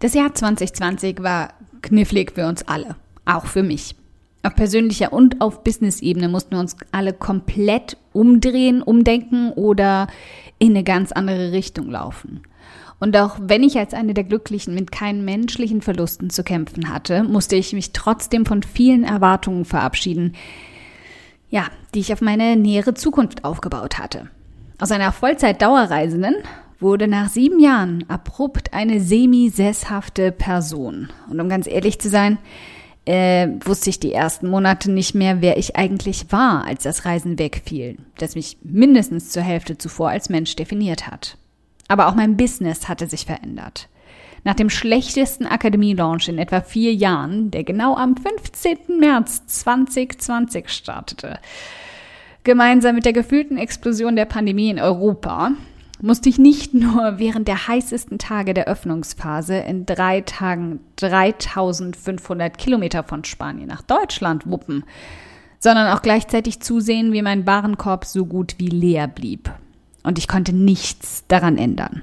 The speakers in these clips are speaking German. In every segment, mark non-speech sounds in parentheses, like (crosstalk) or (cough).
Das Jahr 2020 war knifflig für uns alle, auch für mich. Auf persönlicher und auf Business-Ebene mussten wir uns alle komplett umdrehen, umdenken oder in eine ganz andere Richtung laufen. Und auch wenn ich als eine der Glücklichen mit keinen menschlichen Verlusten zu kämpfen hatte, musste ich mich trotzdem von vielen Erwartungen verabschieden, ja, die ich auf meine nähere Zukunft aufgebaut hatte. Aus einer Vollzeit-Dauerreisenden wurde nach sieben Jahren abrupt eine semi-sesshafte Person. Und um ganz ehrlich zu sein, äh, wusste ich die ersten Monate nicht mehr, wer ich eigentlich war, als das Reisen wegfiel, das mich mindestens zur Hälfte zuvor als Mensch definiert hat. Aber auch mein Business hatte sich verändert. Nach dem schlechtesten Akademie-Launch in etwa vier Jahren, der genau am 15. März 2020 startete, gemeinsam mit der gefühlten Explosion der Pandemie in Europa, musste ich nicht nur während der heißesten Tage der Öffnungsphase in drei Tagen 3500 Kilometer von Spanien nach Deutschland wuppen, sondern auch gleichzeitig zusehen, wie mein Warenkorb so gut wie leer blieb. Und ich konnte nichts daran ändern.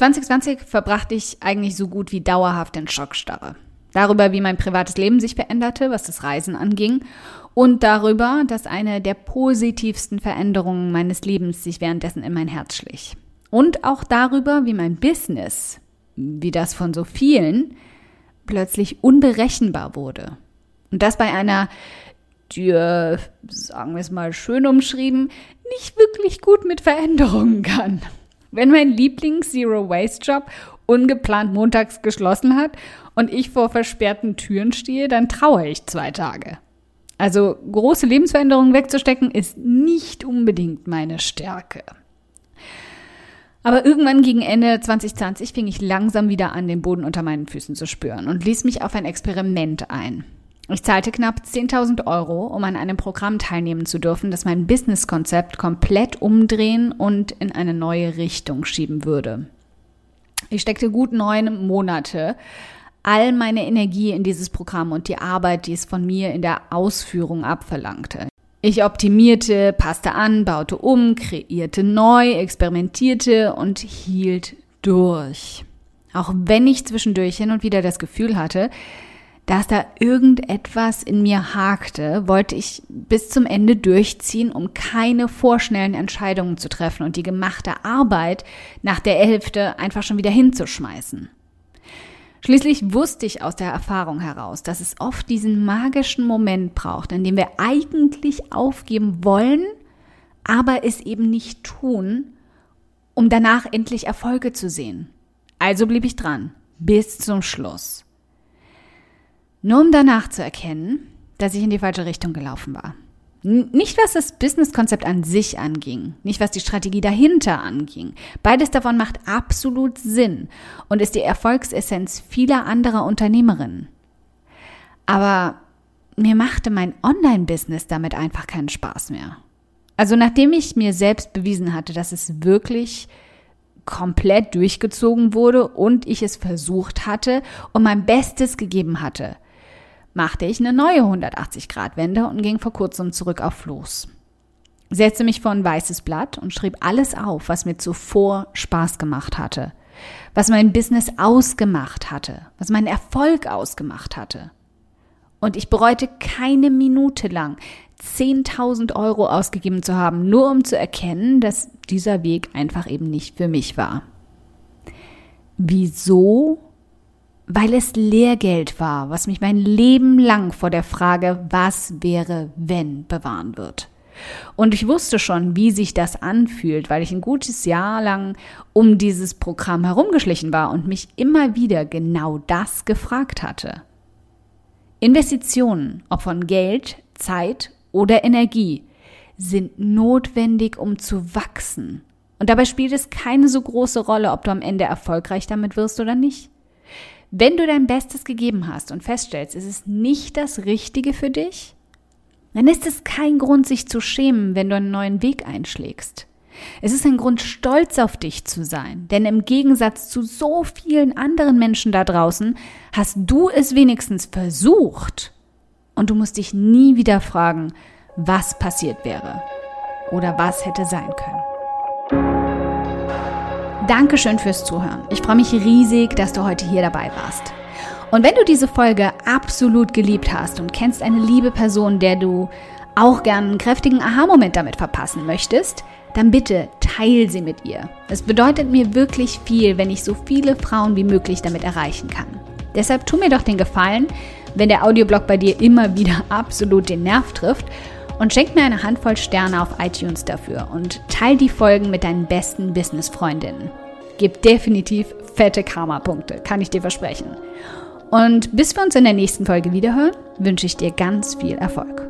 2020 verbrachte ich eigentlich so gut wie dauerhaft in Schockstarre. Darüber, wie mein privates Leben sich veränderte, was das Reisen anging, und darüber, dass eine der positivsten Veränderungen meines Lebens sich währenddessen in mein Herz schlich. Und auch darüber, wie mein Business, wie das von so vielen, plötzlich unberechenbar wurde. Und das bei einer die, sagen wir es mal schön umschrieben, nicht wirklich gut mit Veränderungen kann. Wenn mein Lieblings-Zero-Waste-Job ungeplant montags geschlossen hat und ich vor versperrten Türen stehe, dann traue ich zwei Tage. Also große Lebensveränderungen wegzustecken ist nicht unbedingt meine Stärke. Aber irgendwann gegen Ende 2020 fing ich langsam wieder an, den Boden unter meinen Füßen zu spüren und ließ mich auf ein Experiment ein. Ich zahlte knapp 10.000 Euro, um an einem Programm teilnehmen zu dürfen, das mein Businesskonzept komplett umdrehen und in eine neue Richtung schieben würde. Ich steckte gut neun Monate all meine Energie in dieses Programm und die Arbeit, die es von mir in der Ausführung abverlangte. Ich optimierte, passte an, baute um, kreierte neu, experimentierte und hielt durch. Auch wenn ich zwischendurch hin und wieder das Gefühl hatte, dass da irgendetwas in mir hakte, wollte ich bis zum Ende durchziehen, um keine vorschnellen Entscheidungen zu treffen und die gemachte Arbeit nach der Hälfte einfach schon wieder hinzuschmeißen. Schließlich wusste ich aus der Erfahrung heraus, dass es oft diesen magischen Moment braucht, in dem wir eigentlich aufgeben wollen, aber es eben nicht tun, um danach endlich Erfolge zu sehen. Also blieb ich dran, bis zum Schluss. Nur um danach zu erkennen, dass ich in die falsche Richtung gelaufen war. Nicht was das Businesskonzept an sich anging, nicht was die Strategie dahinter anging. Beides davon macht absolut Sinn und ist die Erfolgsessenz vieler anderer Unternehmerinnen. Aber mir machte mein Online-Business damit einfach keinen Spaß mehr. Also nachdem ich mir selbst bewiesen hatte, dass es wirklich komplett durchgezogen wurde und ich es versucht hatte und mein Bestes gegeben hatte – machte ich eine neue 180-Grad-Wende und ging vor kurzem zurück auf Floß. Setzte mich vor ein weißes Blatt und schrieb alles auf, was mir zuvor Spaß gemacht hatte, was mein Business ausgemacht hatte, was meinen Erfolg ausgemacht hatte. Und ich bereute keine Minute lang, 10.000 Euro ausgegeben zu haben, nur um zu erkennen, dass dieser Weg einfach eben nicht für mich war. Wieso weil es Lehrgeld war, was mich mein Leben lang vor der Frage, was wäre, wenn, bewahren wird. Und ich wusste schon, wie sich das anfühlt, weil ich ein gutes Jahr lang um dieses Programm herumgeschlichen war und mich immer wieder genau das gefragt hatte. Investitionen, ob von Geld, Zeit oder Energie, sind notwendig, um zu wachsen. Und dabei spielt es keine so große Rolle, ob du am Ende erfolgreich damit wirst oder nicht. Wenn du dein Bestes gegeben hast und feststellst, es ist nicht das Richtige für dich, dann ist es kein Grund, sich zu schämen, wenn du einen neuen Weg einschlägst. Es ist ein Grund, stolz auf dich zu sein, denn im Gegensatz zu so vielen anderen Menschen da draußen hast du es wenigstens versucht. Und du musst dich nie wieder fragen, was passiert wäre oder was hätte sein können. Dankeschön fürs Zuhören. Ich freue mich riesig, dass du heute hier dabei warst. Und wenn du diese Folge absolut geliebt hast und kennst eine liebe Person, der du auch gern einen kräftigen Aha-Moment damit verpassen möchtest, dann bitte teil sie mit ihr. Es bedeutet mir wirklich viel, wenn ich so viele Frauen wie möglich damit erreichen kann. Deshalb tu mir doch den Gefallen, wenn der Audioblog bei dir immer wieder (laughs) absolut den Nerv trifft und schenk mir eine Handvoll Sterne auf iTunes dafür und teil die Folgen mit deinen besten Business-Freundinnen. Gib definitiv fette Karma-Punkte, kann ich dir versprechen. Und bis wir uns in der nächsten Folge wiederhören, wünsche ich dir ganz viel Erfolg.